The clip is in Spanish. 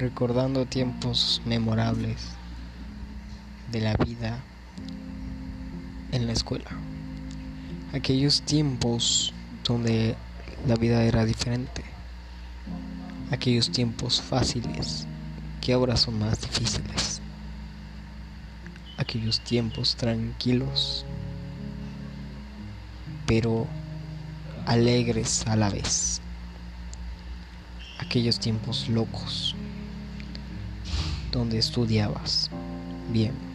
recordando tiempos memorables de la vida en la escuela. Aquellos tiempos donde la vida era diferente. Aquellos tiempos fáciles que ahora son más difíciles. Aquellos tiempos tranquilos, pero alegres a la vez. Aquellos tiempos locos donde estudiabas. Bien